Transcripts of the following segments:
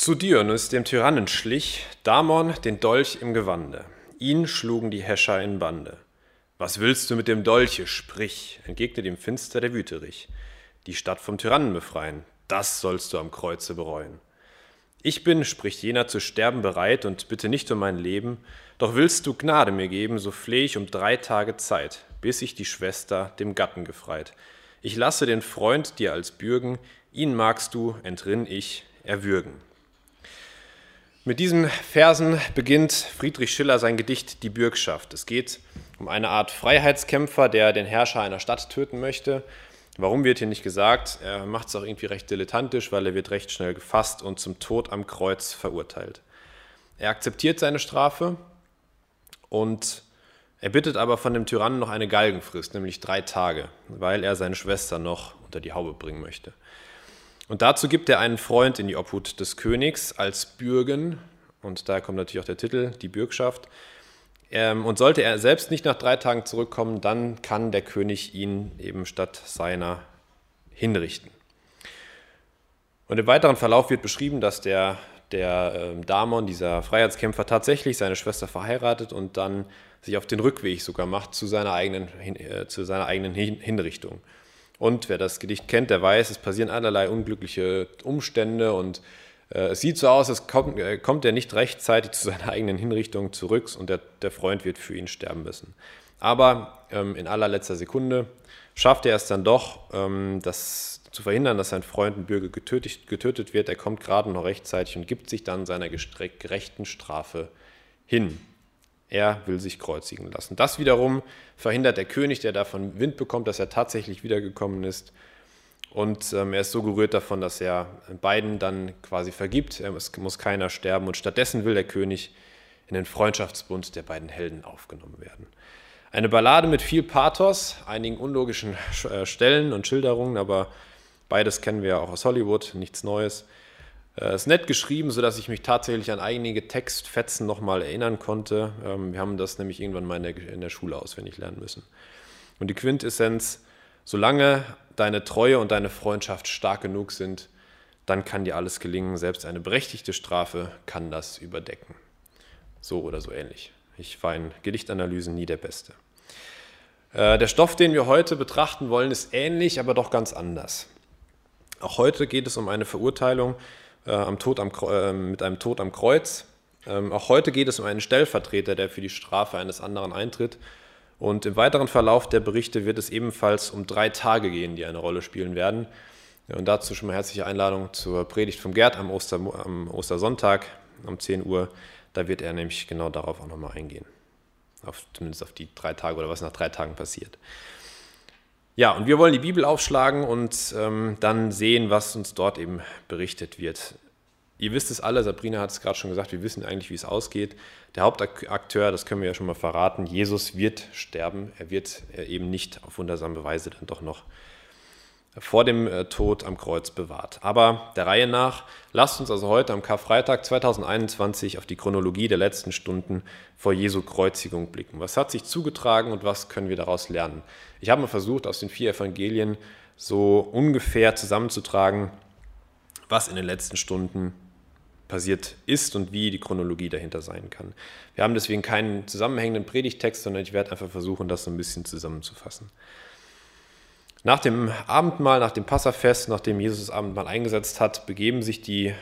Zu Dionys, dem Tyrannen, schlich Damon den Dolch im Gewande. Ihn schlugen die Häscher in Bande. Was willst du mit dem Dolche? Sprich, entgegnete dem Finster der Wüterich. Die Stadt vom Tyrannen befreien, das sollst du am Kreuze bereuen. Ich bin, spricht jener, zu sterben bereit und bitte nicht um mein Leben, doch willst du Gnade mir geben, so fleh ich um drei Tage Zeit, bis ich die Schwester dem Gatten gefreit. Ich lasse den Freund dir als Bürgen, ihn magst du, entrinn ich, erwürgen. Mit diesen Versen beginnt Friedrich Schiller sein Gedicht Die Bürgschaft. Es geht um eine Art Freiheitskämpfer, der den Herrscher einer Stadt töten möchte. Warum wird hier nicht gesagt? Er macht es auch irgendwie recht dilettantisch, weil er wird recht schnell gefasst und zum Tod am Kreuz verurteilt. Er akzeptiert seine Strafe und er bittet aber von dem Tyrannen noch eine Galgenfrist, nämlich drei Tage, weil er seine Schwester noch unter die Haube bringen möchte. Und dazu gibt er einen Freund in die Obhut des Königs als Bürgen, und da kommt natürlich auch der Titel, die Bürgschaft. Ähm, und sollte er selbst nicht nach drei Tagen zurückkommen, dann kann der König ihn eben statt seiner hinrichten. Und im weiteren Verlauf wird beschrieben, dass der, der ähm, Damon, dieser Freiheitskämpfer, tatsächlich seine Schwester verheiratet und dann sich auf den Rückweg sogar macht zu seiner eigenen, äh, zu seiner eigenen Hinrichtung. Und wer das Gedicht kennt, der weiß, es passieren allerlei unglückliche Umstände und äh, es sieht so aus, als kommt, äh, kommt er nicht rechtzeitig zu seiner eigenen Hinrichtung zurück und der, der Freund wird für ihn sterben müssen. Aber ähm, in allerletzter Sekunde schafft er es dann doch, ähm, das zu verhindern, dass sein Freund ein Bürger getötet, getötet wird. Er kommt gerade noch rechtzeitig und gibt sich dann seiner gerechten Strafe hin. Er will sich kreuzigen lassen. Das wiederum verhindert der König, der davon Wind bekommt, dass er tatsächlich wiedergekommen ist. Und ähm, er ist so gerührt davon, dass er beiden dann quasi vergibt. Es muss keiner sterben. Und stattdessen will der König in den Freundschaftsbund der beiden Helden aufgenommen werden. Eine Ballade mit viel Pathos, einigen unlogischen äh, Stellen und Schilderungen, aber beides kennen wir ja auch aus Hollywood, nichts Neues. Äh, ist nett geschrieben, sodass ich mich tatsächlich an einige Textfetzen nochmal erinnern konnte. Ähm, wir haben das nämlich irgendwann mal in der, in der Schule auswendig lernen müssen. Und die Quintessenz, solange deine Treue und deine Freundschaft stark genug sind, dann kann dir alles gelingen. Selbst eine berechtigte Strafe kann das überdecken. So oder so ähnlich. Ich war in Gedichtanalysen nie der Beste. Äh, der Stoff, den wir heute betrachten wollen, ist ähnlich, aber doch ganz anders. Auch heute geht es um eine Verurteilung äh, am Tod am, äh, mit einem Tod am Kreuz. Ähm, auch heute geht es um einen Stellvertreter, der für die Strafe eines anderen eintritt. Und im weiteren Verlauf der Berichte wird es ebenfalls um drei Tage gehen, die eine Rolle spielen werden. Und dazu schon mal herzliche Einladung zur Predigt vom Gerd am, Oster, am Ostersonntag um 10 Uhr. Da wird er nämlich genau darauf auch nochmal eingehen. Auf, zumindest auf die drei Tage oder was nach drei Tagen passiert. Ja, und wir wollen die Bibel aufschlagen und ähm, dann sehen, was uns dort eben berichtet wird. Ihr wisst es alle, Sabrina hat es gerade schon gesagt, wir wissen eigentlich, wie es ausgeht. Der Hauptakteur, das können wir ja schon mal verraten, Jesus wird sterben. Er wird äh, eben nicht auf wundersame Weise dann doch noch vor dem äh, Tod am Kreuz bewahrt. Aber der Reihe nach, lasst uns also heute am Karfreitag 2021 auf die Chronologie der letzten Stunden vor Jesu Kreuzigung blicken. Was hat sich zugetragen und was können wir daraus lernen? Ich habe mal versucht, aus den vier Evangelien so ungefähr zusammenzutragen, was in den letzten Stunden passiert ist und wie die Chronologie dahinter sein kann. Wir haben deswegen keinen zusammenhängenden Predigtext, sondern ich werde einfach versuchen, das so ein bisschen zusammenzufassen. Nach dem Abendmahl, nach dem Passafest, nachdem Jesus das Abendmahl eingesetzt hat, begeben sich die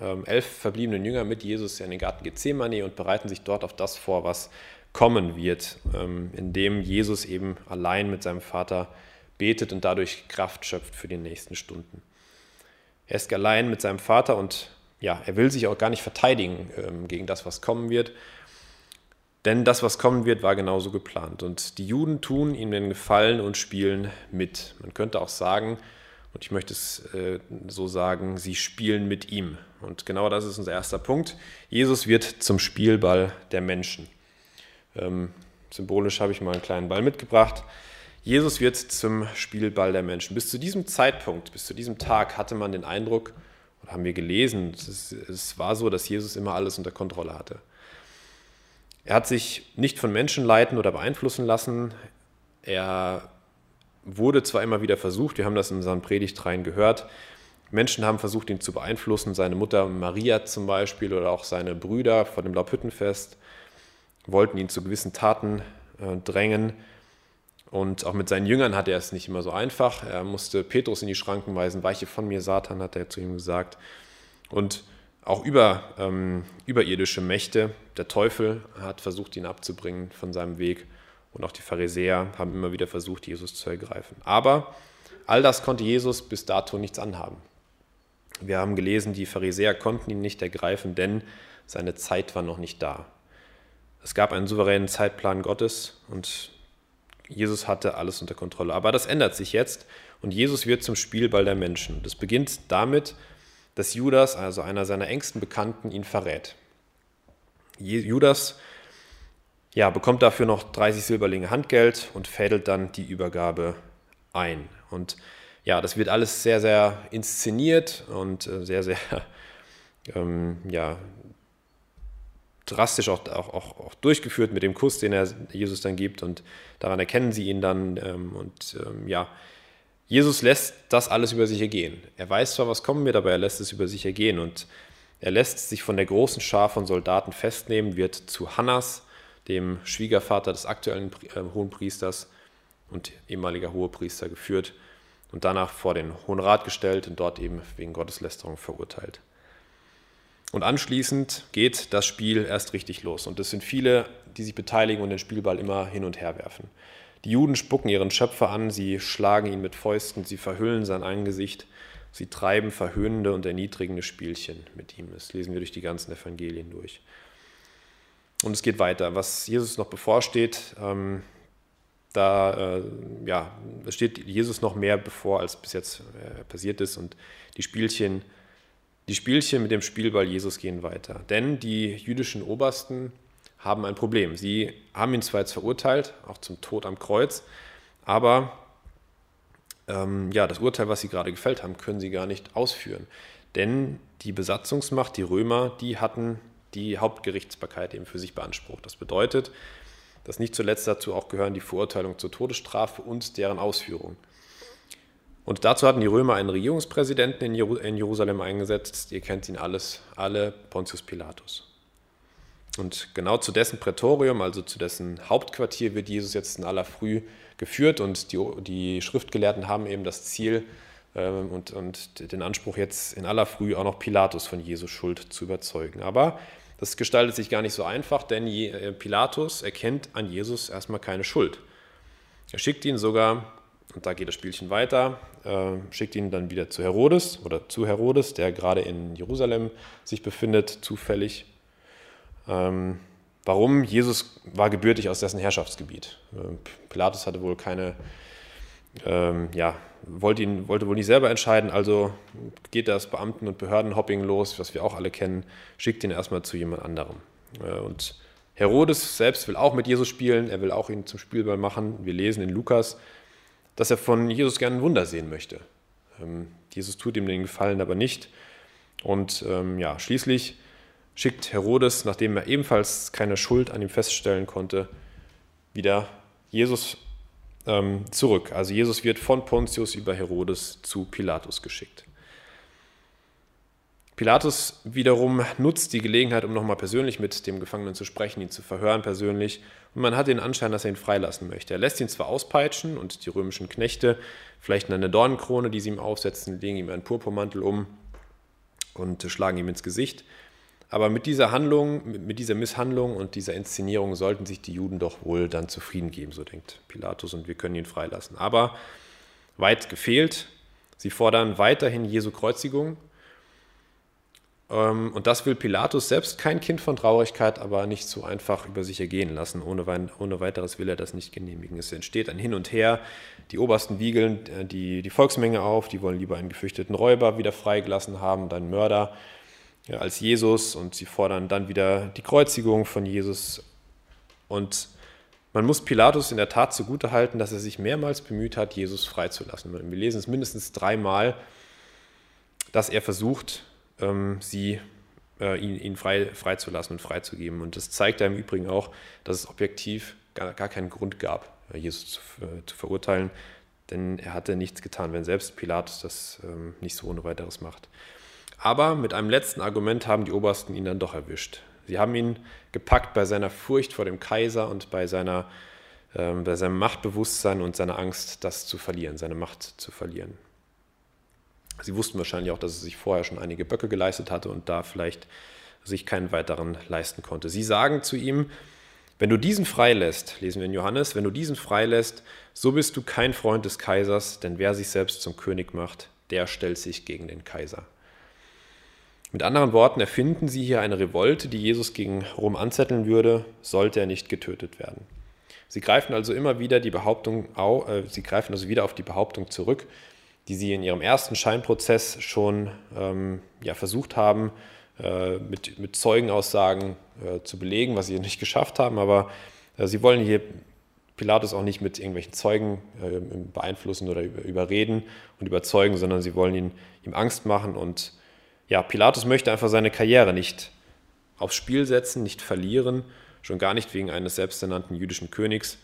ähm, elf verbliebenen Jünger mit Jesus in den Garten Gethsemane und bereiten sich dort auf das vor, was kommen wird, ähm, indem Jesus eben allein mit seinem Vater betet und dadurch Kraft schöpft für die nächsten Stunden. Er ist allein mit seinem Vater und ja, er will sich auch gar nicht verteidigen ähm, gegen das, was kommen wird, denn das, was kommen wird, war genauso geplant. Und die Juden tun ihm den Gefallen und spielen mit. Man könnte auch sagen, und ich möchte es äh, so sagen, sie spielen mit ihm. Und genau das ist unser erster Punkt. Jesus wird zum Spielball der Menschen. Ähm, symbolisch habe ich mal einen kleinen Ball mitgebracht. Jesus wird zum Spielball der Menschen. Bis zu diesem Zeitpunkt, bis zu diesem Tag hatte man den Eindruck, haben wir gelesen, es, es war so, dass Jesus immer alles unter Kontrolle hatte. Er hat sich nicht von Menschen leiten oder beeinflussen lassen. Er wurde zwar immer wieder versucht, wir haben das in unseren Predigtreihen gehört, Menschen haben versucht, ihn zu beeinflussen, seine Mutter Maria zum Beispiel oder auch seine Brüder vor dem Laubhüttenfest wollten ihn zu gewissen Taten äh, drängen. Und auch mit seinen Jüngern hatte er es nicht immer so einfach. Er musste Petrus in die Schranken weisen. Weiche von mir, Satan, hat er zu ihm gesagt. Und auch über, ähm, überirdische Mächte, der Teufel hat versucht, ihn abzubringen von seinem Weg. Und auch die Pharisäer haben immer wieder versucht, Jesus zu ergreifen. Aber all das konnte Jesus bis dato nichts anhaben. Wir haben gelesen, die Pharisäer konnten ihn nicht ergreifen, denn seine Zeit war noch nicht da. Es gab einen souveränen Zeitplan Gottes und Jesus hatte alles unter Kontrolle. Aber das ändert sich jetzt und Jesus wird zum Spielball der Menschen. Das beginnt damit, dass Judas, also einer seiner engsten Bekannten, ihn verrät. Judas ja, bekommt dafür noch 30 Silberlinge Handgeld und fädelt dann die Übergabe ein. Und ja, das wird alles sehr, sehr inszeniert und äh, sehr, sehr ähm, ja, drastisch auch, auch, auch, auch, durchgeführt mit dem Kuss, den er Jesus dann gibt. Und daran erkennen sie ihn dann. Ähm, und ähm, ja, Jesus lässt das alles über sich ergehen. Er weiß zwar, was kommen wird, aber er lässt es über sich ergehen. Und er lässt sich von der großen Schar von Soldaten festnehmen, wird zu Hannas, dem Schwiegervater des aktuellen äh, Hohenpriesters und ehemaliger Hohepriester, geführt und danach vor den Hohen Rat gestellt und dort eben wegen Gotteslästerung verurteilt. Und anschließend geht das Spiel erst richtig los. Und es sind viele, die sich beteiligen und den Spielball immer hin und her werfen. Die Juden spucken ihren Schöpfer an, sie schlagen ihn mit Fäusten, sie verhüllen sein Angesicht, sie treiben verhöhnende und erniedrigende Spielchen mit ihm. Das lesen wir durch die ganzen Evangelien durch. Und es geht weiter. Was Jesus noch bevorsteht, ähm, da äh, ja, steht Jesus noch mehr bevor, als bis jetzt äh, passiert ist. Und die Spielchen die Spielchen mit dem Spielball Jesus gehen weiter. Denn die jüdischen Obersten haben ein Problem. Sie haben ihn zwar jetzt verurteilt, auch zum Tod am Kreuz, aber ähm, ja, das Urteil, was sie gerade gefällt haben, können sie gar nicht ausführen. Denn die Besatzungsmacht, die Römer, die hatten die Hauptgerichtsbarkeit eben für sich beansprucht. Das bedeutet, dass nicht zuletzt dazu auch gehören die Verurteilung zur Todesstrafe und deren Ausführung. Und dazu hatten die Römer einen Regierungspräsidenten in Jerusalem eingesetzt. Ihr kennt ihn alles, alle, Pontius Pilatus. Und genau zu dessen Prätorium, also zu dessen Hauptquartier, wird Jesus jetzt in aller Früh geführt. Und die, die Schriftgelehrten haben eben das Ziel ähm, und, und den Anspruch, jetzt in aller Früh auch noch Pilatus von Jesus Schuld zu überzeugen. Aber das gestaltet sich gar nicht so einfach, denn äh, Pilatus erkennt an Jesus erstmal keine Schuld. Er schickt ihn sogar und da geht das Spielchen weiter, äh, schickt ihn dann wieder zu Herodes oder zu Herodes, der gerade in Jerusalem sich befindet, zufällig. Ähm, warum? Jesus war gebürtig aus dessen Herrschaftsgebiet. Äh, Pilatus hatte wohl keine, ähm, ja, wollte, ihn, wollte wohl nicht selber entscheiden, also geht das Beamten- und Behördenhopping los, was wir auch alle kennen, schickt ihn erstmal zu jemand anderem. Äh, und Herodes selbst will auch mit Jesus spielen, er will auch ihn zum Spielball machen. Wir lesen in Lukas, dass er von Jesus gerne ein Wunder sehen möchte. Ähm, Jesus tut ihm den Gefallen aber nicht. Und ähm, ja, schließlich schickt Herodes, nachdem er ebenfalls keine Schuld an ihm feststellen konnte, wieder Jesus ähm, zurück. Also Jesus wird von Pontius über Herodes zu Pilatus geschickt. Pilatus wiederum nutzt die Gelegenheit, um nochmal persönlich mit dem Gefangenen zu sprechen, ihn zu verhören persönlich. Und man hat den Anschein, dass er ihn freilassen möchte. Er lässt ihn zwar auspeitschen und die römischen Knechte vielleicht eine Dornenkrone, die sie ihm aufsetzen, legen ihm einen Purpurmantel um und schlagen ihm ins Gesicht. Aber mit dieser Handlung, mit dieser Misshandlung und dieser Inszenierung sollten sich die Juden doch wohl dann zufrieden geben, so denkt Pilatus, und wir können ihn freilassen. Aber weit gefehlt. Sie fordern weiterhin Jesu Kreuzigung ähm, und das will Pilatus selbst kein Kind von Traurigkeit, aber nicht so einfach über sich ergehen lassen. Ohne, ohne weiteres will er das nicht genehmigen. Es entsteht ein Hin und Her. Die Obersten wiegeln äh, die, die Volksmenge auf, die wollen lieber einen gefürchteten Räuber wieder freigelassen haben, einen Mörder ja, als Jesus und sie fordern dann wieder die Kreuzigung von Jesus. Und man muss Pilatus in der Tat zugutehalten, dass er sich mehrmals bemüht hat, Jesus freizulassen. Wir lesen es mindestens dreimal, dass er versucht, ähm, sie, äh, ihn, ihn frei, freizulassen und freizugeben. Und das zeigt ja im Übrigen auch, dass es objektiv gar, gar keinen Grund gab, äh, Jesus zu, äh, zu verurteilen. denn er hatte nichts getan, wenn selbst Pilatus das ähm, nicht so ohne weiteres macht. Aber mit einem letzten Argument haben die Obersten ihn dann doch erwischt. Sie haben ihn gepackt bei seiner Furcht vor dem Kaiser und bei, seiner, äh, bei seinem Machtbewusstsein und seiner Angst, das zu verlieren, seine Macht zu verlieren. Sie wussten wahrscheinlich auch, dass er sich vorher schon einige Böcke geleistet hatte und da vielleicht sich keinen weiteren leisten konnte. Sie sagen zu ihm, wenn du diesen freilässt, lesen wir in Johannes, wenn du diesen freilässt, so bist du kein Freund des Kaisers, denn wer sich selbst zum König macht, der stellt sich gegen den Kaiser. Mit anderen Worten erfinden sie hier eine Revolte, die Jesus gegen Rom anzetteln würde, sollte er nicht getötet werden. Sie greifen also immer wieder die Behauptung, äh, sie greifen also wieder auf die Behauptung zurück, die sie in ihrem ersten Scheinprozess schon ähm, ja, versucht haben, äh, mit, mit Zeugenaussagen äh, zu belegen, was sie nicht geschafft haben. Aber äh, sie wollen hier Pilatus auch nicht mit irgendwelchen Zeugen äh, beeinflussen oder überreden und überzeugen, sondern sie wollen ihn, ihm Angst machen. Und ja, Pilatus möchte einfach seine Karriere nicht aufs Spiel setzen, nicht verlieren, schon gar nicht wegen eines selbsternannten jüdischen Königs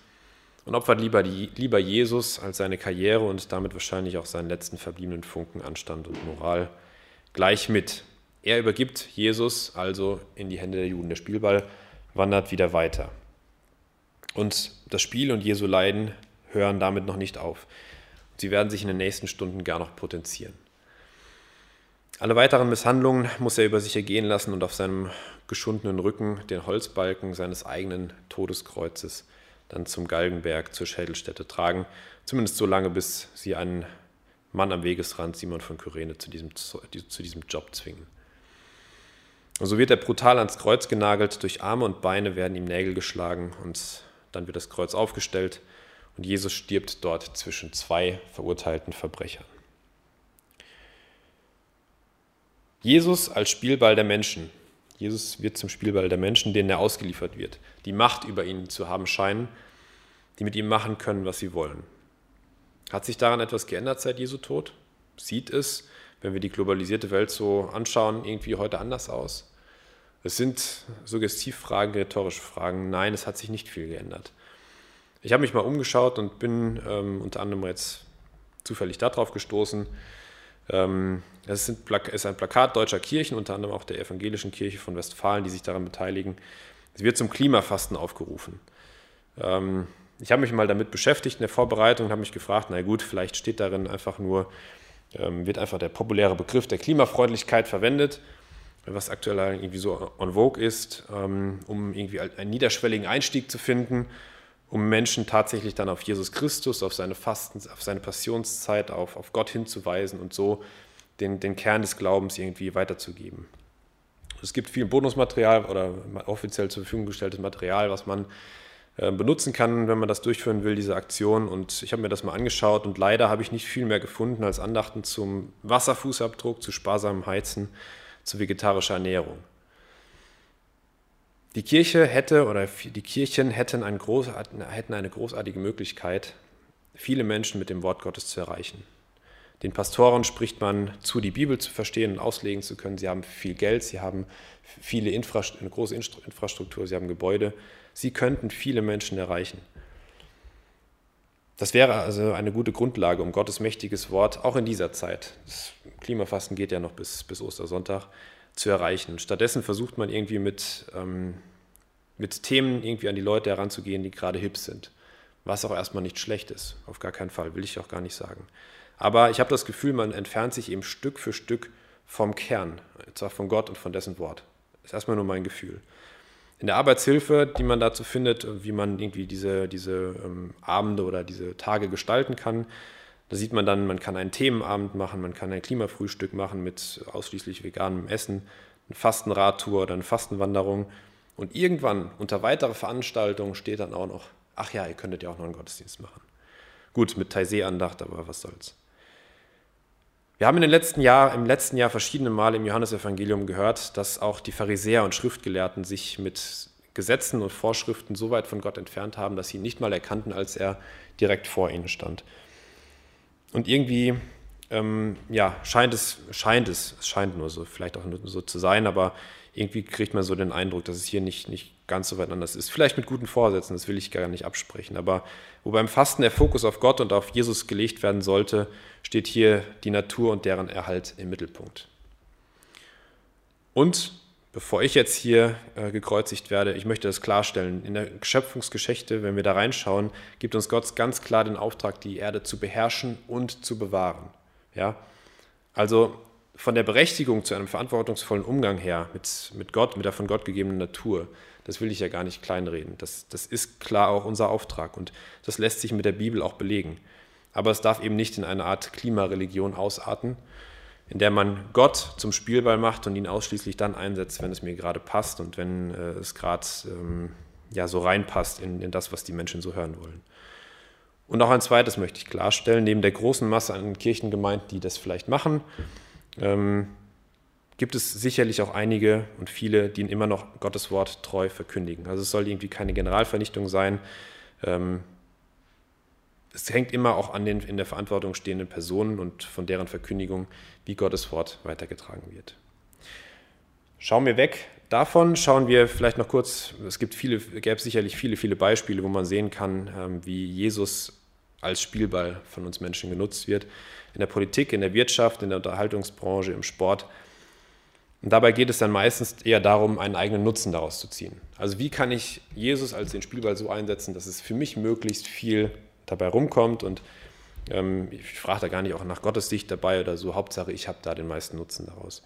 und opfert lieber, die, lieber Jesus als seine Karriere und damit wahrscheinlich auch seinen letzten verbliebenen Funken Anstand und Moral gleich mit. Er übergibt Jesus also in die Hände der Juden. Der Spielball wandert wieder weiter. Und das Spiel und Jesu Leiden hören damit noch nicht auf. Sie werden sich in den nächsten Stunden gar noch potenzieren. Alle weiteren Misshandlungen muss er über sich ergehen lassen und auf seinem geschundenen Rücken den Holzbalken seines eigenen Todeskreuzes dann zum Galgenberg, zur Schädelstätte tragen. Zumindest so lange, bis sie einen Mann am Wegesrand, Simon von Kyrene, zu diesem, zu diesem Job zwingen. Und so wird er brutal ans Kreuz genagelt, durch Arme und Beine werden ihm Nägel geschlagen und dann wird das Kreuz aufgestellt und Jesus stirbt dort zwischen zwei verurteilten Verbrechern. Jesus als Spielball der Menschen Jesus wird zum Spielball der Menschen, denen er ausgeliefert wird, die Macht über ihn zu haben scheinen, die mit ihm machen können, was sie wollen. Hat sich daran etwas geändert seit Jesu Tod? Sieht es, wenn wir die globalisierte Welt so anschauen, irgendwie heute anders aus? Es sind Suggestivfragen, rhetorische Fragen. Nein, es hat sich nicht viel geändert. Ich habe mich mal umgeschaut und bin ähm, unter anderem jetzt zufällig darauf gestoßen, es ist ein Plakat deutscher Kirchen, unter anderem auch der evangelischen Kirche von Westfalen, die sich daran beteiligen. Es wird zum Klimafasten aufgerufen. Ähm, ich habe mich mal damit beschäftigt in der Vorbereitung und habe mich gefragt, na gut, vielleicht steht darin einfach nur, ähm, wird einfach der populäre Begriff der Klimafreundlichkeit verwendet, was aktuell irgendwie so on vogue ist, um irgendwie einen niederschwelligen Einstieg zu finden um Menschen tatsächlich dann auf Jesus Christus, auf seine Fasten, auf seine Passionszeit, auf, auf Gott hinzuweisen und so den, den Kern des Glaubens irgendwie weiterzugeben. Es gibt viel Bonusmaterial oder offiziell zur Verfügung gestelltes Material, was man äh, benutzen kann, wenn man das durchführen will, diese Aktion. Und ich habe mir das mal angeschaut und leider habe ich nicht viel mehr gefunden als Andachten zum Wasserfußabdruck, zu sparsamem Heizen, zu vegetarischer Ernährung. Die Kirche hätte oder die Kirchen hätten, ein groß, hätten eine großartige Möglichkeit, viele Menschen mit dem Wort Gottes zu erreichen. Den Pastoren spricht man zu, die Bibel zu verstehen und auslegen zu können. Sie haben viel Geld, sie haben viele Infrast eine große Infrastruktur, sie haben Gebäude. Sie könnten viele Menschen erreichen. Das wäre also eine gute Grundlage, um Gottes mächtiges Wort auch in dieser Zeit, das Klimafasten geht ja noch bis, bis Ostersonntag, zu erreichen. Stattdessen versucht man irgendwie mit, ähm, mit Themen irgendwie an die Leute heranzugehen, die gerade hip sind. Was auch erstmal nicht schlecht ist, auf gar keinen Fall, will ich auch gar nicht sagen. Aber ich habe das Gefühl, man entfernt sich eben Stück für Stück vom Kern, zwar von Gott und von dessen Wort. Das ist erstmal nur mein Gefühl. In der Arbeitshilfe, die man dazu findet, wie man irgendwie diese, diese ähm, Abende oder diese Tage gestalten kann, da sieht man dann, man kann einen Themenabend machen, man kann ein Klimafrühstück machen mit ausschließlich veganem Essen, eine Fastenradtour oder eine Fastenwanderung. Und irgendwann unter weiterer Veranstaltung steht dann auch noch, ach ja, ihr könntet ja auch noch einen Gottesdienst machen. Gut, mit Taizé-Andacht, aber was soll's. Wir haben in den letzten Jahr, im letzten Jahr verschiedene Male im Johannesevangelium gehört, dass auch die Pharisäer und Schriftgelehrten sich mit Gesetzen und Vorschriften so weit von Gott entfernt haben, dass sie ihn nicht mal erkannten, als er direkt vor ihnen stand. Und irgendwie ähm, ja, scheint es, scheint es, es scheint nur so, vielleicht auch nur so zu sein, aber irgendwie kriegt man so den Eindruck, dass es hier nicht, nicht ganz so weit anders ist. Vielleicht mit guten Vorsätzen, das will ich gar nicht absprechen. Aber wo beim Fasten der Fokus auf Gott und auf Jesus gelegt werden sollte, steht hier die Natur und deren Erhalt im Mittelpunkt. Und bevor ich jetzt hier äh, gekreuzigt werde, ich möchte das klarstellen. In der Schöpfungsgeschichte, wenn wir da reinschauen, gibt uns Gott ganz klar den Auftrag, die Erde zu beherrschen und zu bewahren. Ja? Also von der Berechtigung zu einem verantwortungsvollen Umgang her mit, mit Gott, mit der von Gott gegebenen Natur, das will ich ja gar nicht kleinreden. Das, das ist klar auch unser Auftrag und das lässt sich mit der Bibel auch belegen. Aber es darf eben nicht in eine Art Klimareligion ausarten, in der man Gott zum Spielball macht und ihn ausschließlich dann einsetzt, wenn es mir gerade passt und wenn äh, es gerade ähm, ja, so reinpasst in, in das, was die Menschen so hören wollen. Und auch ein zweites möchte ich klarstellen, neben der großen Masse an Kirchengemeinden, die das vielleicht machen, ähm, gibt es sicherlich auch einige und viele, die immer noch Gottes Wort treu verkündigen. Also es soll irgendwie keine Generalvernichtung sein. Ähm, es hängt immer auch an den in der Verantwortung stehenden Personen und von deren Verkündigung, wie Gottes Wort weitergetragen wird. Schauen wir weg davon, schauen wir vielleicht noch kurz, es gibt viele, gäbe sicherlich viele, viele Beispiele, wo man sehen kann, ähm, wie Jesus als Spielball von uns Menschen genutzt wird. In der Politik, in der Wirtschaft, in der Unterhaltungsbranche, im Sport. Und dabei geht es dann meistens eher darum, einen eigenen Nutzen daraus zu ziehen. Also wie kann ich Jesus als den Spielball so einsetzen, dass es für mich möglichst viel dabei rumkommt und ähm, ich frage da gar nicht auch nach Gottes Sicht dabei oder so. Hauptsache, ich habe da den meisten Nutzen daraus.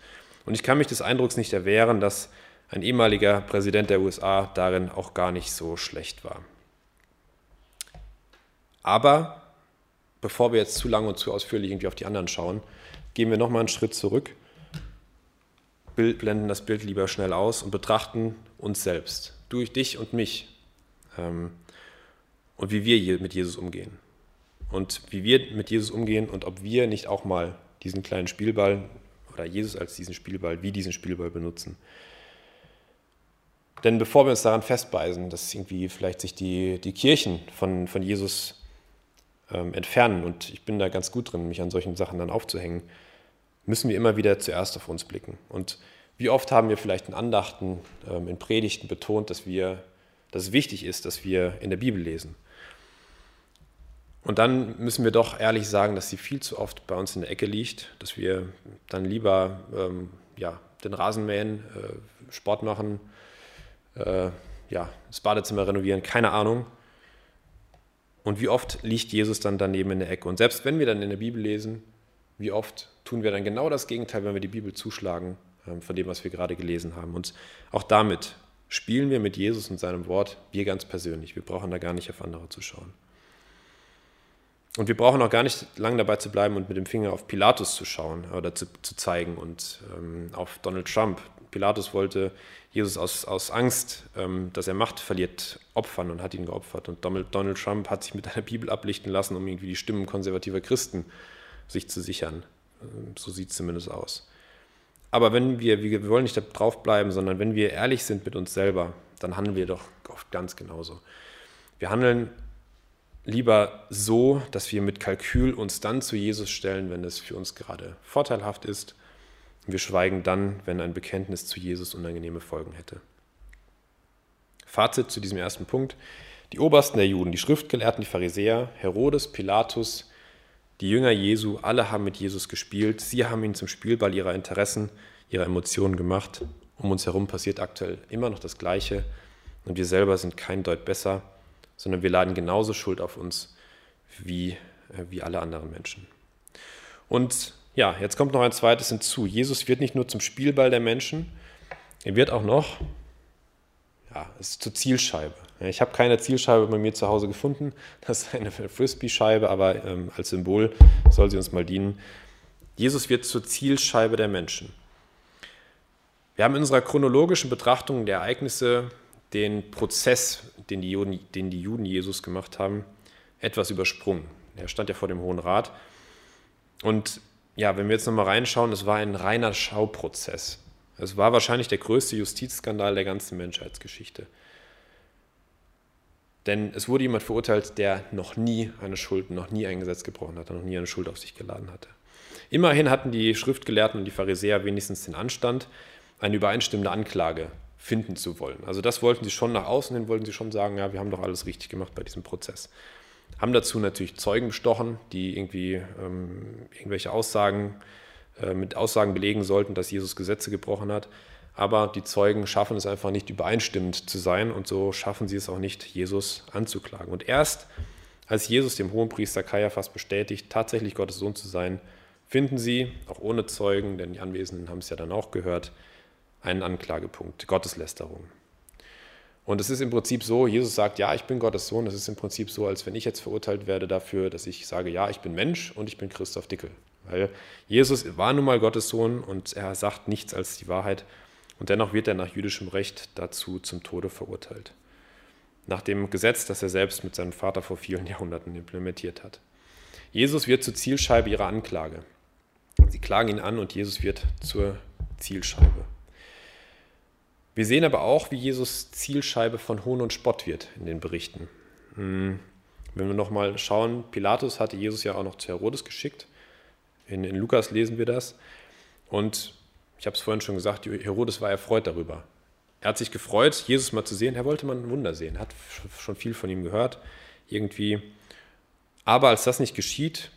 Und ich kann mich des Eindrucks nicht erwehren, dass ein ehemaliger Präsident der USA darin auch gar nicht so schlecht war. Aber bevor wir jetzt zu lang und zu ausführlich irgendwie auf die anderen schauen, gehen wir nochmal einen Schritt zurück, blenden das Bild lieber schnell aus und betrachten uns selbst, durch dich und mich ähm, und wie wir mit Jesus umgehen. Und wie wir mit Jesus umgehen und ob wir nicht auch mal diesen kleinen Spielball oder Jesus als diesen Spielball, wie diesen Spielball benutzen. Denn bevor wir uns daran festbeißen, dass irgendwie vielleicht sich die, die Kirchen von, von Jesus ähm, entfernen. Und ich bin da ganz gut drin, mich an solchen Sachen dann aufzuhängen. Müssen wir immer wieder zuerst auf uns blicken. Und wie oft haben wir vielleicht in Andachten, ähm, in Predigten betont, dass, wir, dass es wichtig ist, dass wir in der Bibel lesen. Und dann müssen wir doch ehrlich sagen, dass sie viel zu oft bei uns in der Ecke liegt, dass wir dann lieber ähm, ja, den Rasen mähen, äh, Sport machen, äh, ja, das Badezimmer renovieren, keine Ahnung. Und wie oft liegt Jesus dann daneben in der Ecke? Und selbst wenn wir dann in der Bibel lesen, wie oft tun wir dann genau das Gegenteil, wenn wir die Bibel zuschlagen ähm, von dem, was wir gerade gelesen haben. Und auch damit spielen wir mit Jesus und seinem Wort, wir ganz persönlich. Wir brauchen da gar nicht auf andere zu schauen. Und wir brauchen auch gar nicht lange dabei zu bleiben und mit dem Finger auf Pilatus zu schauen oder zu, zu zeigen und ähm, auf Donald Trump. Pilatus wollte Jesus aus, aus Angst, ähm, dass er Macht verliert, opfern und hat ihn geopfert. Und Donald, Trump hat sich mit einer Bibel ablichten lassen, um irgendwie die Stimmen konservativer Christen sich zu sichern. Ähm, so sieht es zumindest aus. Aber wenn wir, wir wollen nicht da drauf bleiben, sondern wenn wir ehrlich sind mit uns selber, dann handeln wir doch oft ganz genauso. Wir handeln lieber so, dass wir mit Kalkül uns dann zu Jesus stellen, wenn es für uns gerade vorteilhaft ist wir schweigen dann, wenn ein Bekenntnis zu Jesus unangenehme Folgen hätte. Fazit zu diesem ersten Punkt. Die Obersten der Juden, die Schriftgelehrten, die Pharisäer, Herodes, Pilatus, die Jünger Jesu, alle haben mit Jesus gespielt. Sie haben ihn zum Spielball ihrer Interessen, ihrer Emotionen gemacht. Um uns herum passiert aktuell immer noch das Gleiche. Und wir selber sind kein Deut besser, sondern wir laden genauso Schuld auf uns wie, äh, wie alle anderen Menschen. Und ja, jetzt kommt noch ein zweites hinzu. Jesus wird nicht nur zum Spielball der Menschen, er wird auch noch ja, ist zur Zielscheibe. Ich habe keine Zielscheibe bei mir zu Hause gefunden. Das ist eine Frisbee-Scheibe, aber ähm, als Symbol soll sie uns mal dienen. Jesus wird zur Zielscheibe der Menschen. Wir haben in unserer chronologischen Betrachtung der Ereignisse den Prozess, den die Juden, den die Juden Jesus gemacht haben, etwas übersprungen. Er stand ja vor dem Hohen Rat. Und ja, wenn wir jetzt nochmal reinschauen, es war ein reiner Schauprozess. Es war wahrscheinlich der größte Justizskandal der ganzen Menschheitsgeschichte. Denn es wurde jemand verurteilt, der noch nie eine Schuld, noch nie ein Gesetz gebrochen hatte, noch nie eine Schuld auf sich geladen hatte. Immerhin hatten die Schriftgelehrten und die Pharisäer wenigstens den Anstand, eine übereinstimmende Anklage finden zu wollen. Also das wollten sie schon nach außen hin, wollten sie schon sagen, ja, wir haben doch alles richtig gemacht bei diesem Prozess. Haben dazu natürlich Zeugen bestochen, die irgendwie ähm, irgendwelche Aussagen äh, mit Aussagen belegen sollten, dass Jesus Gesetze gebrochen hat. Aber die Zeugen schaffen es einfach nicht übereinstimmend zu sein und so schaffen sie es auch nicht, Jesus anzuklagen. Und erst als Jesus dem Hohenpriester Kaiaphas bestätigt, tatsächlich Gottes Sohn zu sein, finden sie, auch ohne Zeugen, denn die Anwesenden haben es ja dann auch gehört, einen Anklagepunkt, Gotteslästerung. Und es ist im Prinzip so, Jesus sagt, ja, ich bin Gottes Sohn. Es ist im Prinzip so, als wenn ich jetzt verurteilt werde dafür, dass ich sage, ja, ich bin Mensch und ich bin Christoph Dickel. Weil Jesus war nun mal Gottes Sohn und er sagt nichts als die Wahrheit. Und dennoch wird er nach jüdischem Recht dazu zum Tode verurteilt. Nach dem Gesetz, das er selbst mit seinem Vater vor vielen Jahrhunderten implementiert hat. Jesus wird zur Zielscheibe ihrer Anklage. Sie klagen ihn an und Jesus wird zur Zielscheibe. Wir sehen aber auch, wie Jesus Zielscheibe von Hohn und Spott wird in den Berichten. Hm, wenn wir nochmal schauen, Pilatus hatte Jesus ja auch noch zu Herodes geschickt. In, in Lukas lesen wir das. Und ich habe es vorhin schon gesagt, Herodes war erfreut darüber. Er hat sich gefreut, Jesus mal zu sehen. Er wollte mal ein Wunder sehen, Er hat schon viel von ihm gehört, irgendwie. Aber als das nicht geschieht,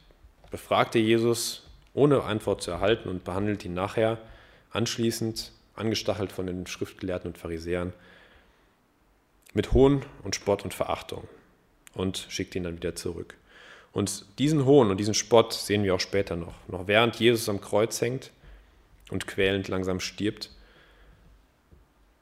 befragt er Jesus, ohne Antwort zu erhalten und behandelt ihn nachher anschließend angestachelt von den Schriftgelehrten und Pharisäern, mit Hohn und Spott und Verachtung und schickt ihn dann wieder zurück. Und diesen Hohn und diesen Spott sehen wir auch später noch. Noch während Jesus am Kreuz hängt und quälend langsam stirbt,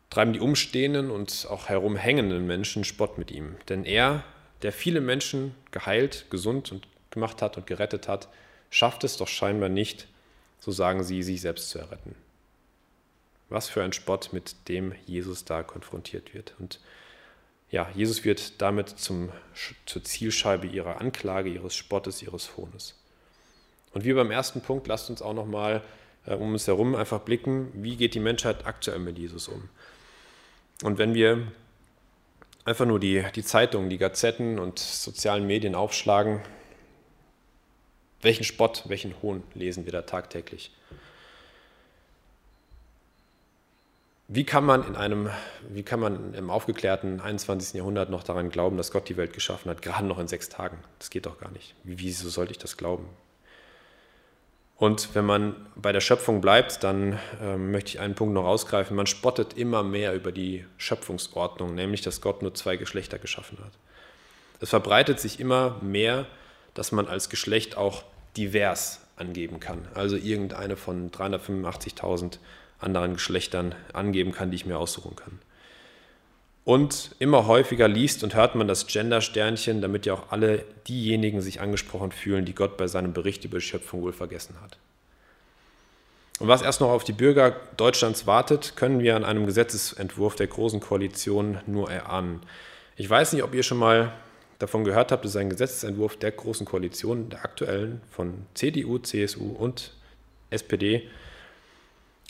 treiben die umstehenden und auch herumhängenden Menschen Spott mit ihm. Denn er, der viele Menschen geheilt, gesund und gemacht hat und gerettet hat, schafft es doch scheinbar nicht, so sagen sie, sich selbst zu erretten. Was für ein Spott, mit dem Jesus da konfrontiert wird. Und ja, Jesus wird damit zum, zur Zielscheibe ihrer Anklage, ihres Spottes, ihres Hohnes. Und wie beim ersten Punkt, lasst uns auch nochmal äh, um uns herum einfach blicken, wie geht die Menschheit aktuell mit Jesus um. Und wenn wir einfach nur die, die Zeitungen, die Gazetten und sozialen Medien aufschlagen, welchen Spott, welchen Hohn lesen wir da tagtäglich? Wie kann man in einem, wie kann man im aufgeklärten 21. Jahrhundert noch daran glauben, dass Gott die Welt geschaffen hat, gerade noch in sechs Tagen? Das geht doch gar nicht. Wie, wieso sollte ich das glauben? Und wenn man bei der Schöpfung bleibt, dann äh, möchte ich einen Punkt noch ausgreifen. Man spottet immer mehr über die Schöpfungsordnung, nämlich dass Gott nur zwei Geschlechter geschaffen hat. Es verbreitet sich immer mehr, dass man als Geschlecht auch divers angeben kann. Also irgendeine von 385.000 anderen Geschlechtern angeben kann, die ich mir aussuchen kann. Und immer häufiger liest und hört man das Gender-Sternchen, damit ja auch alle diejenigen sich angesprochen fühlen, die Gott bei seinem Bericht über die Schöpfung wohl vergessen hat. Und was erst noch auf die Bürger Deutschlands wartet, können wir an einem Gesetzesentwurf der Großen Koalition nur erahnen. Ich weiß nicht, ob ihr schon mal davon gehört habt, ist ein Gesetzesentwurf der Großen Koalition, der aktuellen, von CDU, CSU und SPD,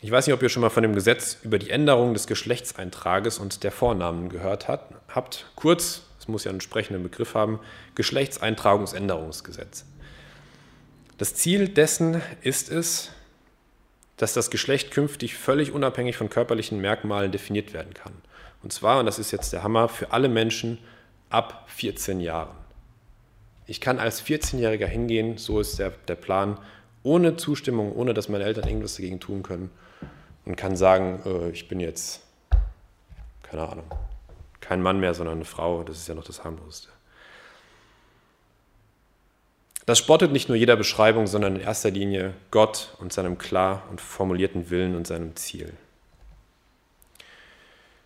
ich weiß nicht, ob ihr schon mal von dem Gesetz über die Änderung des Geschlechtseintrages und der Vornamen gehört hat, habt. Kurz, es muss ja einen entsprechenden Begriff haben, Geschlechtseintragungsänderungsgesetz. Das Ziel dessen ist es, dass das Geschlecht künftig völlig unabhängig von körperlichen Merkmalen definiert werden kann. Und zwar, und das ist jetzt der Hammer, für alle Menschen ab 14 Jahren. Ich kann als 14-Jähriger hingehen, so ist der, der Plan, ohne Zustimmung, ohne dass meine Eltern irgendwas dagegen tun können und kann sagen, äh, ich bin jetzt, keine Ahnung, kein Mann mehr, sondern eine Frau. Das ist ja noch das harmloseste. Das spottet nicht nur jeder Beschreibung, sondern in erster Linie Gott und seinem klar und formulierten Willen und seinem Ziel.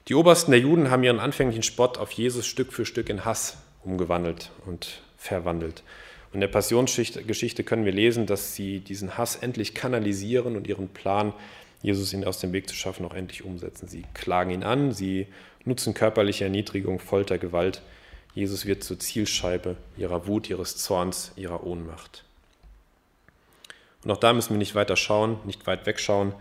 Die Obersten der Juden haben ihren anfänglichen Spott auf Jesus Stück für Stück in Hass umgewandelt und verwandelt. Und in der Passionsgeschichte können wir lesen, dass sie diesen Hass endlich kanalisieren und ihren Plan Jesus ihn aus dem Weg zu schaffen, auch endlich umsetzen. Sie klagen ihn an, sie nutzen körperliche Erniedrigung, Folter, Gewalt. Jesus wird zur Zielscheibe ihrer Wut, ihres Zorns, ihrer Ohnmacht. Und auch da müssen wir nicht weiter schauen, nicht weit wegschauen.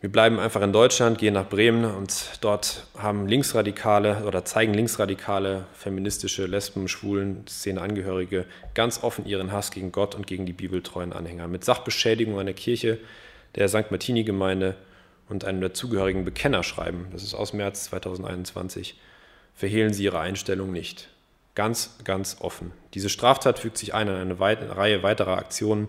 Wir bleiben einfach in Deutschland, gehen nach Bremen und dort haben Linksradikale oder zeigen Linksradikale, feministische, Lesben, Schwulen, Szeneangehörige ganz offen ihren Hass gegen Gott und gegen die bibeltreuen Anhänger. Mit Sachbeschädigung an der Kirche, der St. Martini-Gemeinde und einem dazugehörigen Bekennerschreiben, das ist aus März 2021, verhehlen sie ihre Einstellung nicht. Ganz, ganz offen. Diese Straftat fügt sich ein an eine Reihe weiterer Aktionen,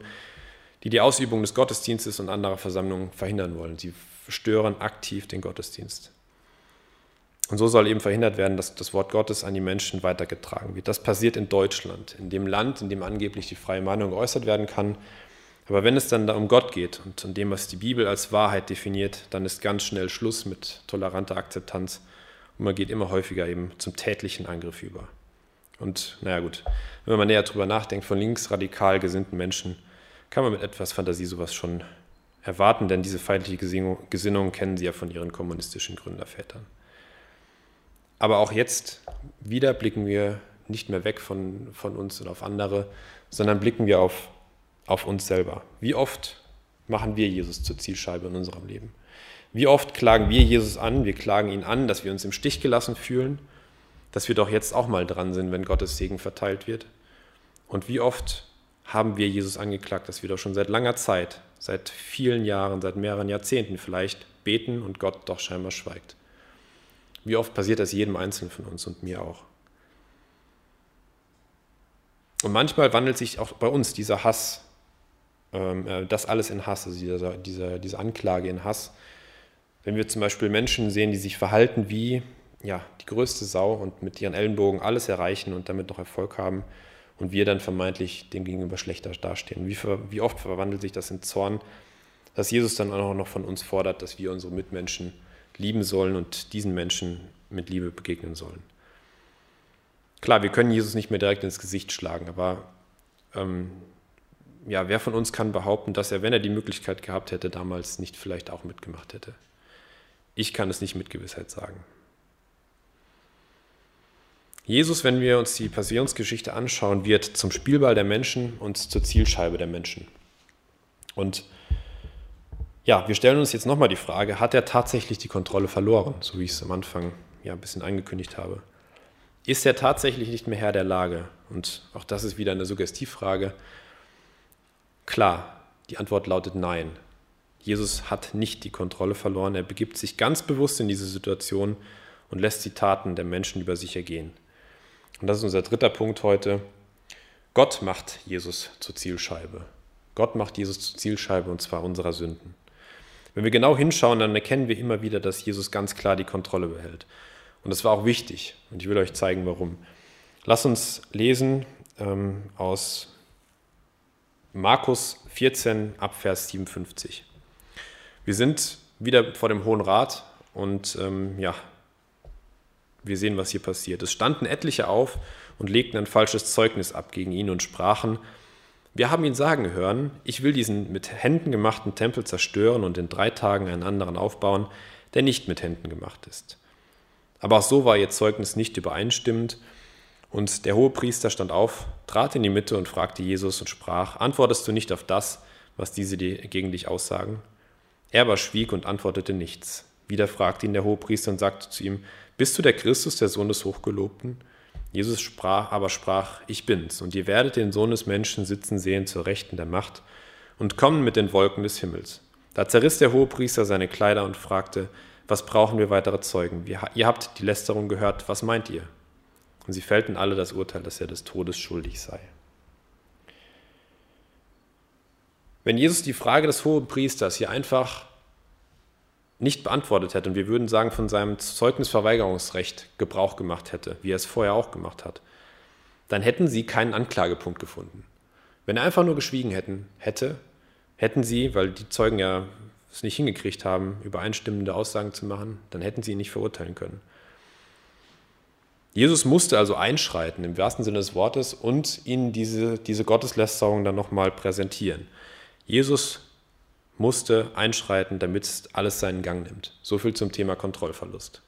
die die Ausübung des Gottesdienstes und anderer Versammlungen verhindern wollen. Sie stören aktiv den Gottesdienst. Und so soll eben verhindert werden, dass das Wort Gottes an die Menschen weitergetragen wird. Das passiert in Deutschland, in dem Land, in dem angeblich die freie Meinung geäußert werden kann. Aber wenn es dann da um Gott geht und um dem, was die Bibel als Wahrheit definiert, dann ist ganz schnell Schluss mit toleranter Akzeptanz und man geht immer häufiger eben zum tätlichen Angriff über. Und naja gut, wenn man näher drüber nachdenkt, von linksradikal gesinnten Menschen kann man mit etwas Fantasie sowas schon erwarten, denn diese feindliche Gesinnung kennen sie ja von ihren kommunistischen Gründervätern. Aber auch jetzt wieder blicken wir nicht mehr weg von, von uns und auf andere, sondern blicken wir auf, auf uns selber. Wie oft machen wir Jesus zur Zielscheibe in unserem Leben? Wie oft klagen wir Jesus an? Wir klagen ihn an, dass wir uns im Stich gelassen fühlen, dass wir doch jetzt auch mal dran sind, wenn Gottes Segen verteilt wird. Und wie oft haben wir Jesus angeklagt, dass wir doch schon seit langer Zeit, seit vielen Jahren, seit mehreren Jahrzehnten vielleicht beten und Gott doch scheinbar schweigt. Wie oft passiert das jedem Einzelnen von uns und mir auch? Und manchmal wandelt sich auch bei uns dieser Hass, das alles in Hass, also dieser, dieser, diese Anklage in Hass. Wenn wir zum Beispiel Menschen sehen, die sich verhalten wie ja, die größte Sau und mit ihren Ellenbogen alles erreichen und damit noch Erfolg haben, und wir dann vermeintlich dem gegenüber schlechter dastehen. Wie, wie oft verwandelt sich das in Zorn, dass Jesus dann auch noch von uns fordert, dass wir unsere Mitmenschen lieben sollen und diesen Menschen mit Liebe begegnen sollen. Klar, wir können Jesus nicht mehr direkt ins Gesicht schlagen, aber ähm, ja, wer von uns kann behaupten, dass er, wenn er die Möglichkeit gehabt hätte, damals nicht vielleicht auch mitgemacht hätte? Ich kann es nicht mit Gewissheit sagen. Jesus, wenn wir uns die Passionsgeschichte anschauen, wird zum Spielball der Menschen und zur Zielscheibe der Menschen. Und ja, wir stellen uns jetzt nochmal die Frage, hat er tatsächlich die Kontrolle verloren, so wie ich es am Anfang ja ein bisschen angekündigt habe? Ist er tatsächlich nicht mehr Herr der Lage? Und auch das ist wieder eine Suggestivfrage. Klar, die Antwort lautet nein. Jesus hat nicht die Kontrolle verloren. Er begibt sich ganz bewusst in diese Situation und lässt die Taten der Menschen über sich ergehen. Und das ist unser dritter Punkt heute. Gott macht Jesus zur Zielscheibe. Gott macht Jesus zur Zielscheibe und zwar unserer Sünden. Wenn wir genau hinschauen, dann erkennen wir immer wieder, dass Jesus ganz klar die Kontrolle behält. Und das war auch wichtig. Und ich will euch zeigen, warum. Lass uns lesen ähm, aus Markus 14 Abvers 57. Wir sind wieder vor dem Hohen Rat und ähm, ja, wir sehen, was hier passiert. Es standen etliche auf und legten ein falsches Zeugnis ab gegen ihn und sprachen, wir haben ihn sagen hören, ich will diesen mit Händen gemachten Tempel zerstören und in drei Tagen einen anderen aufbauen, der nicht mit Händen gemacht ist. Aber auch so war ihr Zeugnis nicht übereinstimmend, und der hohe Priester stand auf, trat in die Mitte und fragte Jesus und sprach, Antwortest du nicht auf das, was diese gegen dich aussagen? Er aber schwieg und antwortete nichts. Wieder fragte ihn der hohe Priester und sagte zu ihm, bist du der Christus, der Sohn des Hochgelobten? Jesus sprach, aber sprach, ich bin's, und ihr werdet den Sohn des Menschen sitzen sehen zur Rechten der Macht und kommen mit den Wolken des Himmels. Da zerriss der Hohepriester seine Kleider und fragte, was brauchen wir weitere Zeugen? ihr habt die Lästerung gehört, was meint ihr? Und sie fällten alle das Urteil, dass er des Todes schuldig sei. Wenn Jesus die Frage des Hohepriesters hier einfach nicht beantwortet hätte und wir würden sagen, von seinem Zeugnisverweigerungsrecht Gebrauch gemacht hätte, wie er es vorher auch gemacht hat, dann hätten sie keinen Anklagepunkt gefunden. Wenn er einfach nur geschwiegen hätten, hätte, hätten sie, weil die Zeugen ja es nicht hingekriegt haben, übereinstimmende Aussagen zu machen, dann hätten sie ihn nicht verurteilen können. Jesus musste also einschreiten im wahrsten Sinne des Wortes und ihnen diese, diese Gotteslästerung dann nochmal präsentieren. Jesus musste einschreiten, damit alles seinen Gang nimmt. So viel zum Thema Kontrollverlust.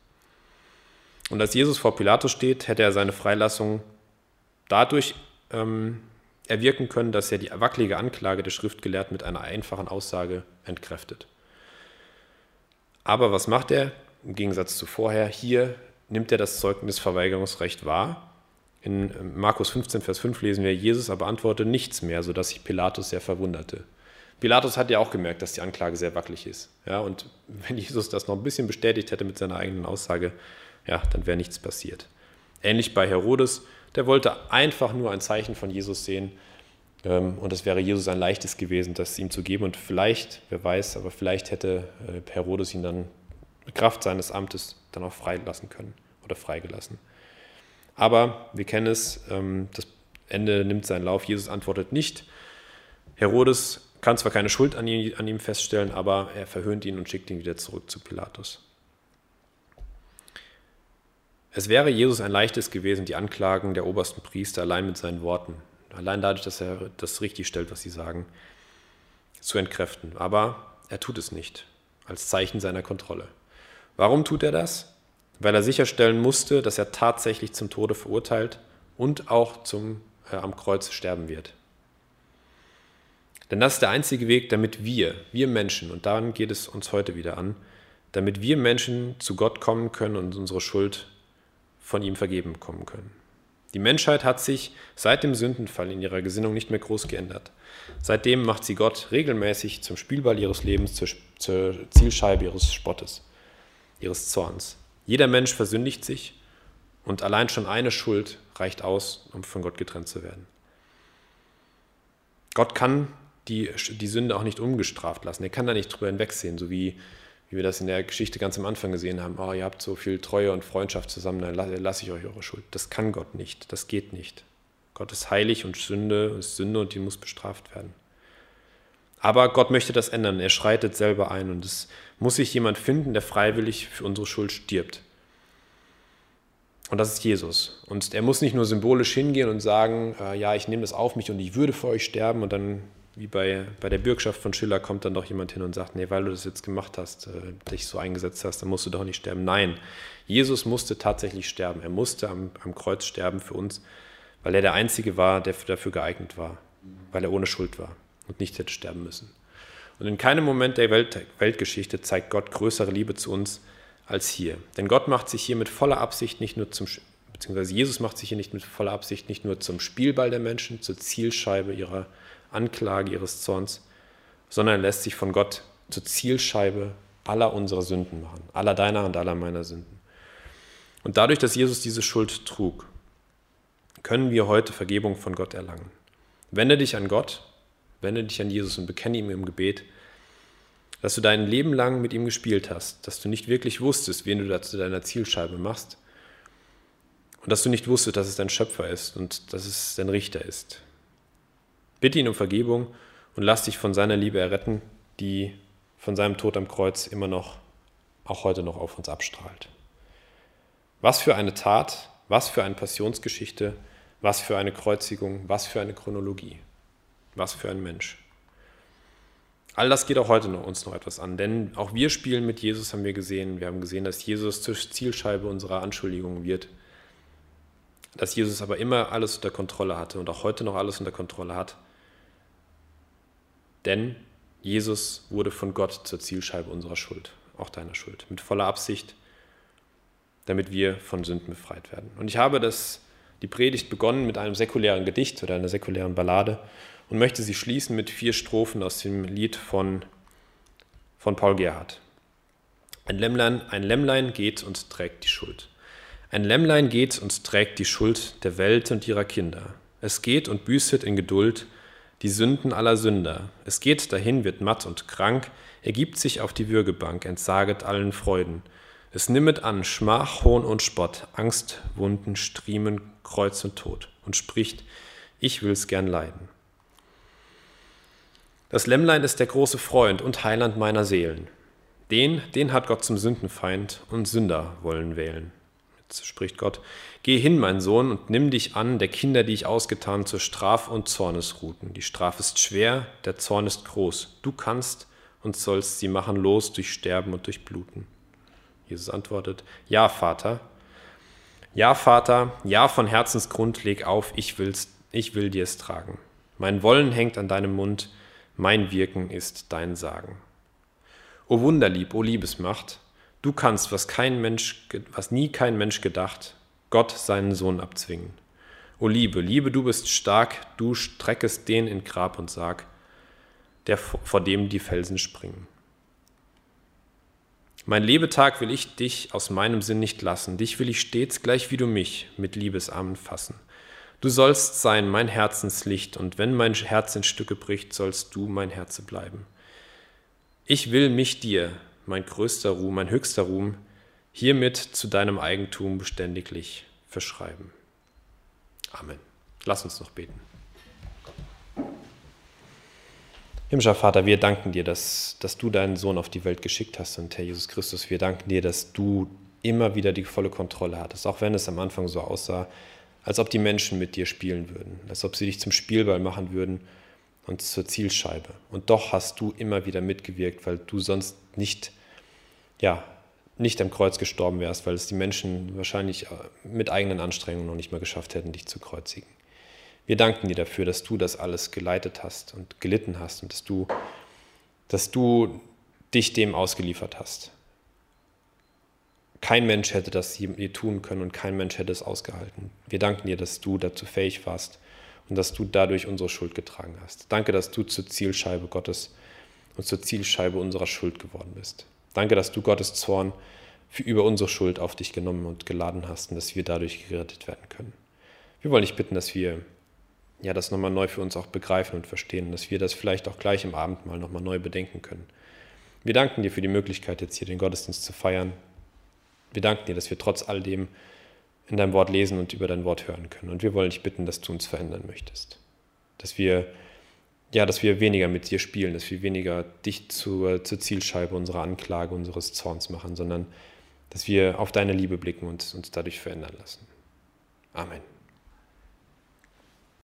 Und als Jesus vor Pilatus steht, hätte er seine Freilassung dadurch ähm, erwirken können, dass er die wackelige Anklage der Schriftgelehrten mit einer einfachen Aussage entkräftet. Aber was macht er? Im Gegensatz zu vorher, hier nimmt er das Zeugnisverweigerungsrecht wahr. In Markus 15, Vers 5 lesen wir, Jesus aber antwortete nichts mehr, sodass sich Pilatus sehr verwunderte. Pilatus hat ja auch gemerkt, dass die Anklage sehr wackelig ist. Ja, und wenn Jesus das noch ein bisschen bestätigt hätte mit seiner eigenen Aussage, ja, dann wäre nichts passiert. Ähnlich bei Herodes, der wollte einfach nur ein Zeichen von Jesus sehen. Ähm, und es wäre Jesus ein leichtes gewesen, das ihm zu geben. Und vielleicht, wer weiß, aber vielleicht hätte äh, Herodes ihn dann Kraft seines Amtes dann auch freilassen können oder freigelassen. Aber wir kennen es, ähm, das Ende nimmt seinen Lauf. Jesus antwortet nicht. Herodes kann zwar keine Schuld an ihm, an ihm feststellen, aber er verhöhnt ihn und schickt ihn wieder zurück zu Pilatus. Es wäre Jesus ein leichtes gewesen, die Anklagen der obersten Priester allein mit seinen Worten, allein dadurch, dass er das richtig stellt, was sie sagen, zu entkräften. Aber er tut es nicht, als Zeichen seiner Kontrolle. Warum tut er das? Weil er sicherstellen musste, dass er tatsächlich zum Tode verurteilt und auch zum, äh, am Kreuz sterben wird. Denn das ist der einzige Weg, damit wir, wir Menschen, und daran geht es uns heute wieder an, damit wir Menschen zu Gott kommen können und unsere Schuld von ihm vergeben bekommen können. Die Menschheit hat sich seit dem Sündenfall in ihrer Gesinnung nicht mehr groß geändert. Seitdem macht sie Gott regelmäßig zum Spielball ihres Lebens, zur, zur Zielscheibe ihres Spottes, ihres Zorns. Jeder Mensch versündigt sich und allein schon eine Schuld reicht aus, um von Gott getrennt zu werden. Gott kann die, die Sünde auch nicht ungestraft lassen. Er kann da nicht drüber hinwegsehen, so wie, wie wir das in der Geschichte ganz am Anfang gesehen haben. Oh, ihr habt so viel Treue und Freundschaft zusammen, dann lasse ich euch eure Schuld. Das kann Gott nicht, das geht nicht. Gott ist heilig und Sünde ist Sünde und die muss bestraft werden. Aber Gott möchte das ändern. Er schreitet selber ein und es muss sich jemand finden, der freiwillig für unsere Schuld stirbt. Und das ist Jesus. Und er muss nicht nur symbolisch hingehen und sagen, äh, ja, ich nehme das auf mich und ich würde für euch sterben und dann wie bei, bei der Bürgschaft von Schiller kommt dann doch jemand hin und sagt, nee, weil du das jetzt gemacht hast, äh, dich so eingesetzt hast, dann musst du doch nicht sterben. Nein, Jesus musste tatsächlich sterben. Er musste am, am Kreuz sterben für uns, weil er der Einzige war, der dafür geeignet war, weil er ohne Schuld war und nicht hätte sterben müssen. Und in keinem Moment der Welt, Weltgeschichte zeigt Gott größere Liebe zu uns als hier. Denn Gott macht sich hier mit voller Absicht nicht nur zum, beziehungsweise Jesus macht sich hier nicht mit voller Absicht nicht nur zum Spielball der Menschen, zur Zielscheibe ihrer Anklage ihres Zorns, sondern er lässt sich von Gott zur Zielscheibe aller unserer Sünden machen, aller deiner und aller meiner Sünden. Und dadurch, dass Jesus diese Schuld trug, können wir heute Vergebung von Gott erlangen. Wende dich an Gott, wende dich an Jesus und bekenne ihm im Gebet, dass du dein Leben lang mit ihm gespielt hast, dass du nicht wirklich wusstest, wen du da zu deiner Zielscheibe machst und dass du nicht wusstest, dass es dein Schöpfer ist und dass es dein Richter ist. Bitte ihn um Vergebung und lass dich von seiner Liebe erretten, die von seinem Tod am Kreuz immer noch, auch heute noch auf uns abstrahlt. Was für eine Tat, was für eine Passionsgeschichte, was für eine Kreuzigung, was für eine Chronologie, was für ein Mensch. All das geht auch heute noch, uns noch etwas an, denn auch wir spielen mit Jesus, haben wir gesehen. Wir haben gesehen, dass Jesus zur Zielscheibe unserer Anschuldigungen wird dass Jesus aber immer alles unter Kontrolle hatte und auch heute noch alles unter Kontrolle hat. Denn Jesus wurde von Gott zur Zielscheibe unserer Schuld, auch deiner Schuld, mit voller Absicht, damit wir von Sünden befreit werden. Und ich habe das, die Predigt begonnen mit einem säkulären Gedicht oder einer säkulären Ballade und möchte sie schließen mit vier Strophen aus dem Lied von, von Paul Gerhardt. Ein Lämmlein, ein Lämmlein geht und trägt die Schuld. Ein Lämmlein geht und trägt die Schuld der Welt und ihrer Kinder. Es geht und büßet in Geduld die Sünden aller Sünder. Es geht dahin, wird matt und krank, ergibt sich auf die Würgebank, entsaget allen Freuden. Es nimmet an Schmach, Hohn und Spott, Angst, Wunden, Striemen, Kreuz und Tod und spricht, ich will's gern leiden. Das Lämmlein ist der große Freund und Heiland meiner Seelen. Den, den hat Gott zum Sündenfeind und Sünder wollen wählen spricht Gott, Geh hin, mein Sohn, und nimm dich an der Kinder, die ich ausgetan, zur Straf- und Zornesruten. Die Strafe ist schwer, der Zorn ist groß. Du kannst und sollst sie machen los durch Sterben und durch Bluten. Jesus antwortet, Ja, Vater. Ja, Vater, ja, von Herzensgrund leg auf, ich, will's, ich will dir es tragen. Mein Wollen hängt an deinem Mund, mein Wirken ist dein Sagen. O Wunderlieb, o Liebesmacht, du kannst, was kein Mensch, was nie kein Mensch gedacht, Gott seinen Sohn abzwingen. O Liebe, Liebe, du bist stark, du streckest den in Grab und Sarg, der vor dem die Felsen springen. Mein Lebetag will ich dich aus meinem Sinn nicht lassen, dich will ich stets, gleich wie du mich, mit Liebesarmen fassen. Du sollst sein mein Herzenslicht, und wenn mein Herz in Stücke bricht, sollst du mein Herze bleiben. Ich will mich dir, mein größter Ruhm, mein höchster Ruhm, hiermit zu deinem Eigentum beständiglich verschreiben. Amen. Lass uns noch beten. Himmlischer Vater, wir danken dir, dass, dass du deinen Sohn auf die Welt geschickt hast und Herr Jesus Christus, wir danken dir, dass du immer wieder die volle Kontrolle hattest, auch wenn es am Anfang so aussah, als ob die Menschen mit dir spielen würden, als ob sie dich zum Spielball machen würden und zur Zielscheibe. Und doch hast du immer wieder mitgewirkt, weil du sonst nicht, ja, nicht am Kreuz gestorben wärst, weil es die Menschen wahrscheinlich äh, mit eigenen Anstrengungen noch nicht mal geschafft hätten, dich zu kreuzigen. Wir danken dir dafür, dass du das alles geleitet hast und gelitten hast und dass du, dass du dich dem ausgeliefert hast. Kein Mensch hätte das je tun können und kein Mensch hätte es ausgehalten. Wir danken dir, dass du dazu fähig warst und dass du dadurch unsere Schuld getragen hast. Danke, dass du zur Zielscheibe Gottes und zur Zielscheibe unserer Schuld geworden bist. Danke, dass du Gottes Zorn für über unsere Schuld auf dich genommen und geladen hast und dass wir dadurch gerettet werden können. Wir wollen dich bitten, dass wir ja, das nochmal neu für uns auch begreifen und verstehen, dass wir das vielleicht auch gleich im Abendmahl nochmal neu bedenken können. Wir danken dir für die Möglichkeit, jetzt hier den Gottesdienst zu feiern. Wir danken dir, dass wir trotz all dem in deinem Wort lesen und über dein Wort hören können. Und wir wollen dich bitten, dass du uns verändern möchtest. Dass wir, ja, dass wir weniger mit dir spielen, dass wir weniger dich zur, zur Zielscheibe unserer Anklage, unseres Zorns machen, sondern dass wir auf deine Liebe blicken und uns dadurch verändern lassen. Amen.